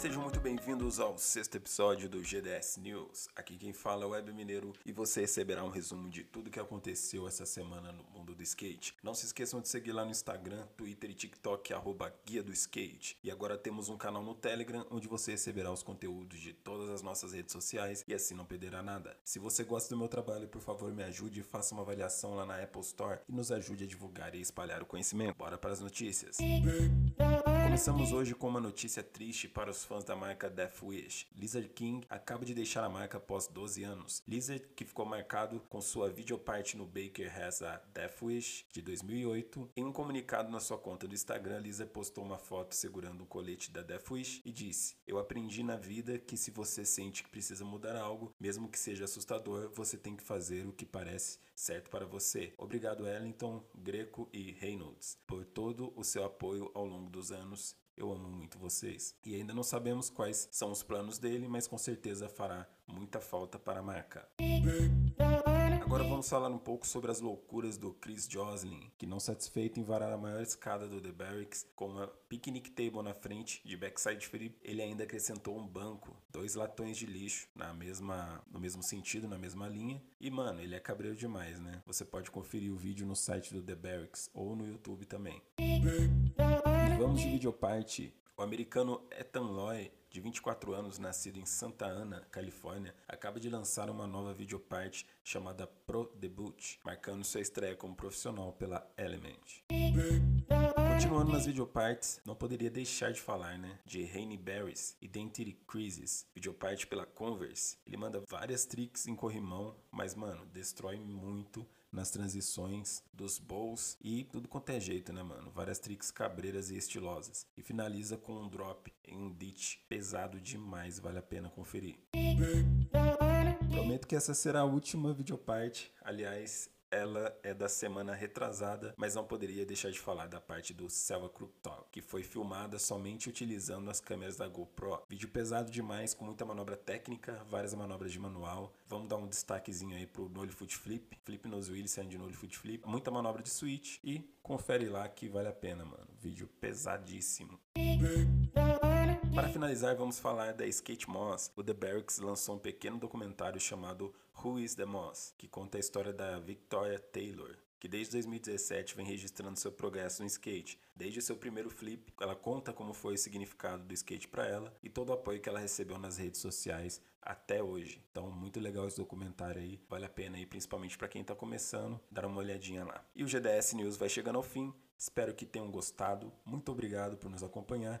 Sejam muito bem-vindos ao sexto episódio do GDS News. Aqui quem fala é o Web Mineiro e você receberá um resumo de tudo que aconteceu essa semana no mundo do skate. Não se esqueçam de seguir lá no Instagram, Twitter e TikTok, arroba Guia do Skate. E agora temos um canal no Telegram onde você receberá os conteúdos de todas as nossas redes sociais e assim não perderá nada. Se você gosta do meu trabalho, por favor me ajude e faça uma avaliação lá na Apple Store e nos ajude a divulgar e espalhar o conhecimento. Bora para as notícias. Começamos hoje com uma notícia triste para os fãs da marca Death Wish. Lizard King acaba de deixar a marca após 12 anos. Lizard, que ficou marcado com sua videoparte no Baker Has a Death Wish de 2008, em um comunicado na sua conta do Instagram, Lizard postou uma foto segurando o colete da Death Wish e disse: Eu aprendi na vida que se você sente que precisa mudar algo, mesmo que seja assustador, você tem que fazer o que parece certo para você. Obrigado, Ellington, Greco e Reynolds, por todo o seu apoio ao longo dos anos eu amo muito vocês. E ainda não sabemos quais são os planos dele, mas com certeza fará muita falta para a marca. Agora vamos falar um pouco sobre as loucuras do Chris Joslin, que não satisfeito em varar a maior escada do The Barracks com uma picnic table na frente de backside flip, ele ainda acrescentou um banco, dois latões de lixo na mesma no mesmo sentido, na mesma linha. E mano, ele é cabreiro demais, né? Você pode conferir o vídeo no site do The Barracks ou no YouTube também. Vamos de videoparte. O americano Ethan Loy, de 24 anos, nascido em Santa Ana, Califórnia, acaba de lançar uma nova videoparte chamada Pro Debut, marcando sua estreia como profissional pela Element. Continuando nas videopartes, não poderia deixar de falar, né, de Rainy Berries, Identity Crisis, videoparte pela Converse. Ele manda várias tricks em corrimão, mas mano, destrói muito nas transições dos bowls e tudo quanto é jeito, né, mano? Várias tricks cabreiras e estilosas. E finaliza com um drop em um ditch pesado demais, vale a pena conferir. Prometo que essa será a última videoparte. Aliás, ela é da semana retrasada, mas não poderia deixar de falar da parte do Selva Crook Talk, que foi filmada somente utilizando as câmeras da GoPro. Vídeo pesado demais, com muita manobra técnica, várias manobras de manual. Vamos dar um destaquezinho aí pro Nollie Foot Flip, Flip nos Wheels saindo de Nollie Foot Flip, muita manobra de switch e confere lá que vale a pena, mano. Vídeo pesadíssimo. Para finalizar, vamos falar da Skate Moss. O The Barracks lançou um pequeno documentário chamado Who is the Moss, que conta a história da Victoria Taylor, que desde 2017 vem registrando seu progresso no skate. Desde seu primeiro flip, ela conta como foi o significado do skate para ela e todo o apoio que ela recebeu nas redes sociais até hoje. Então, muito legal esse documentário aí, vale a pena aí, principalmente para quem está começando, dar uma olhadinha lá. E o GDS News vai chegando ao fim. Espero que tenham gostado. Muito obrigado por nos acompanhar